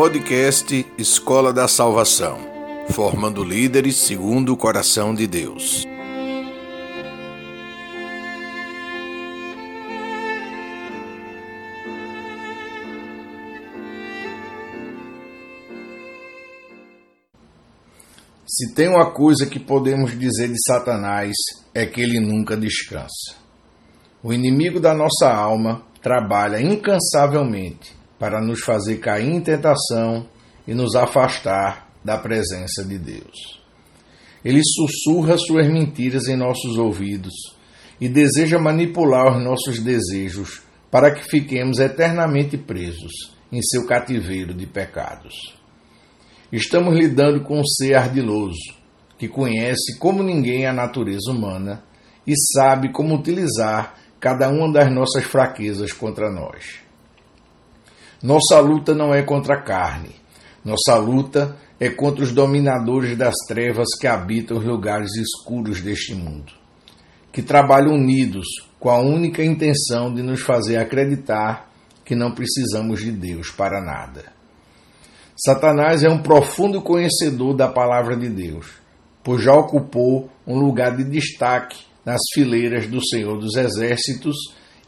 Podcast Escola da Salvação, formando líderes segundo o coração de Deus. Se tem uma coisa que podemos dizer de Satanás é que ele nunca descansa. O inimigo da nossa alma trabalha incansavelmente para nos fazer cair em tentação e nos afastar da presença de Deus. Ele sussurra suas mentiras em nossos ouvidos e deseja manipular os nossos desejos para que fiquemos eternamente presos em seu cativeiro de pecados. Estamos lidando com um ser ardiloso que conhece como ninguém a natureza humana e sabe como utilizar cada uma das nossas fraquezas contra nós. Nossa luta não é contra a carne. Nossa luta é contra os dominadores das trevas que habitam os lugares escuros deste mundo, que trabalham unidos com a única intenção de nos fazer acreditar que não precisamos de Deus para nada. Satanás é um profundo conhecedor da palavra de Deus, pois já ocupou um lugar de destaque nas fileiras do Senhor dos Exércitos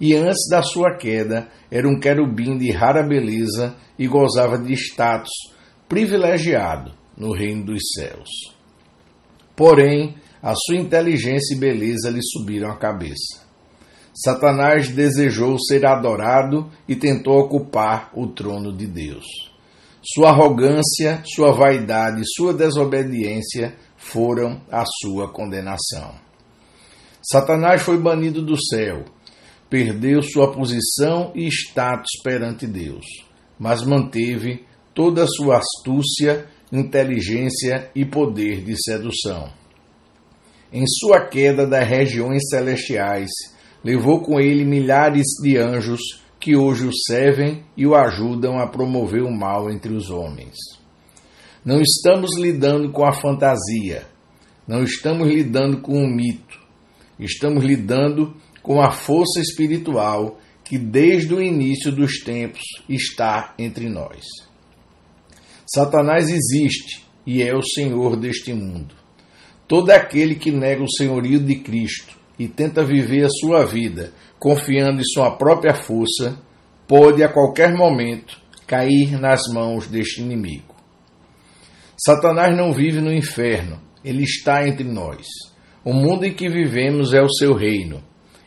e antes da sua queda era um querubim de rara beleza e gozava de status privilegiado no reino dos céus. Porém, a sua inteligência e beleza lhe subiram à cabeça. Satanás desejou ser adorado e tentou ocupar o trono de Deus. Sua arrogância, sua vaidade e sua desobediência foram a sua condenação. Satanás foi banido do céu perdeu sua posição e status perante Deus, mas manteve toda a sua astúcia, inteligência e poder de sedução. Em sua queda das regiões celestiais, levou com ele milhares de anjos que hoje o servem e o ajudam a promover o mal entre os homens. Não estamos lidando com a fantasia, não estamos lidando com o mito, estamos lidando com a força espiritual que desde o início dos tempos está entre nós. Satanás existe e é o senhor deste mundo. Todo aquele que nega o senhorio de Cristo e tenta viver a sua vida confiando em sua própria força, pode a qualquer momento cair nas mãos deste inimigo. Satanás não vive no inferno, ele está entre nós. O mundo em que vivemos é o seu reino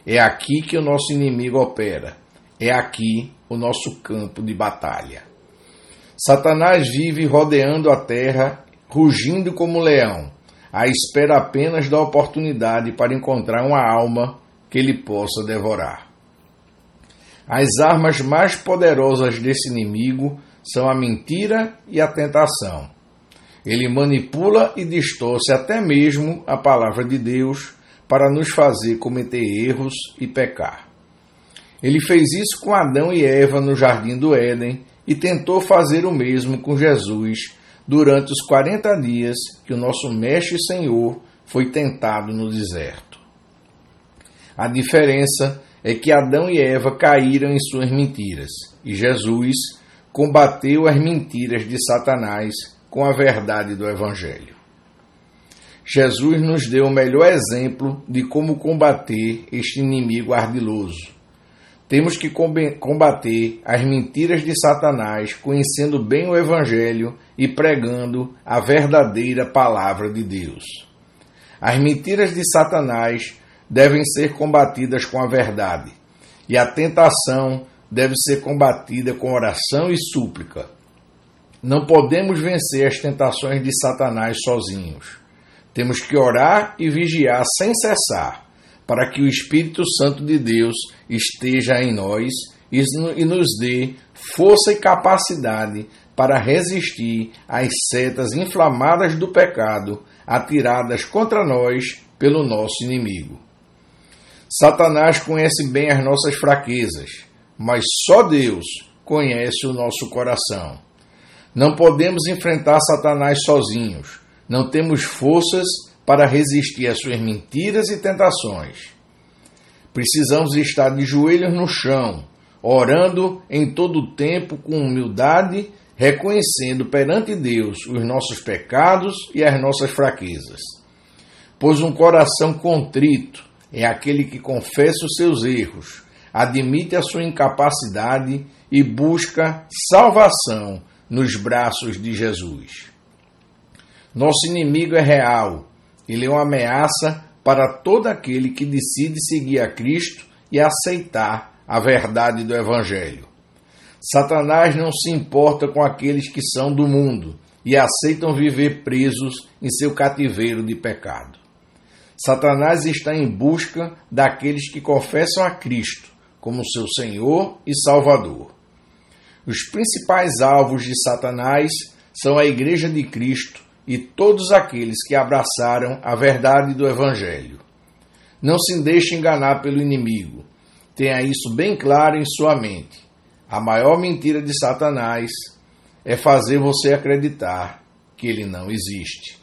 é aqui que o nosso inimigo opera. É aqui o nosso campo de batalha. Satanás vive rodeando a terra, rugindo como leão, à espera apenas da oportunidade para encontrar uma alma que ele possa devorar. As armas mais poderosas desse inimigo são a mentira e a tentação. Ele manipula e distorce até mesmo a palavra de Deus para nos fazer cometer erros e pecar. Ele fez isso com Adão e Eva no jardim do Éden e tentou fazer o mesmo com Jesus durante os 40 dias que o nosso Mestre e Senhor foi tentado no deserto. A diferença é que Adão e Eva caíram em suas mentiras e Jesus combateu as mentiras de Satanás com a verdade do Evangelho. Jesus nos deu o melhor exemplo de como combater este inimigo ardiloso. Temos que combater as mentiras de Satanás, conhecendo bem o Evangelho e pregando a verdadeira palavra de Deus. As mentiras de Satanás devem ser combatidas com a verdade, e a tentação deve ser combatida com oração e súplica. Não podemos vencer as tentações de Satanás sozinhos. Temos que orar e vigiar sem cessar, para que o Espírito Santo de Deus esteja em nós e nos dê força e capacidade para resistir às setas inflamadas do pecado atiradas contra nós pelo nosso inimigo. Satanás conhece bem as nossas fraquezas, mas só Deus conhece o nosso coração. Não podemos enfrentar Satanás sozinhos não temos forças para resistir às suas mentiras e tentações. Precisamos estar de joelhos no chão, orando em todo o tempo com humildade reconhecendo perante Deus os nossos pecados e as nossas fraquezas. Pois um coração contrito é aquele que confessa os seus erros, admite a sua incapacidade e busca salvação nos braços de Jesus. Nosso inimigo é real, ele é uma ameaça para todo aquele que decide seguir a Cristo e aceitar a verdade do Evangelho. Satanás não se importa com aqueles que são do mundo e aceitam viver presos em seu cativeiro de pecado. Satanás está em busca daqueles que confessam a Cristo como seu Senhor e Salvador. Os principais alvos de Satanás são a Igreja de Cristo e todos aqueles que abraçaram a verdade do Evangelho. Não se deixe enganar pelo inimigo. Tenha isso bem claro em sua mente. A maior mentira de Satanás é fazer você acreditar que ele não existe.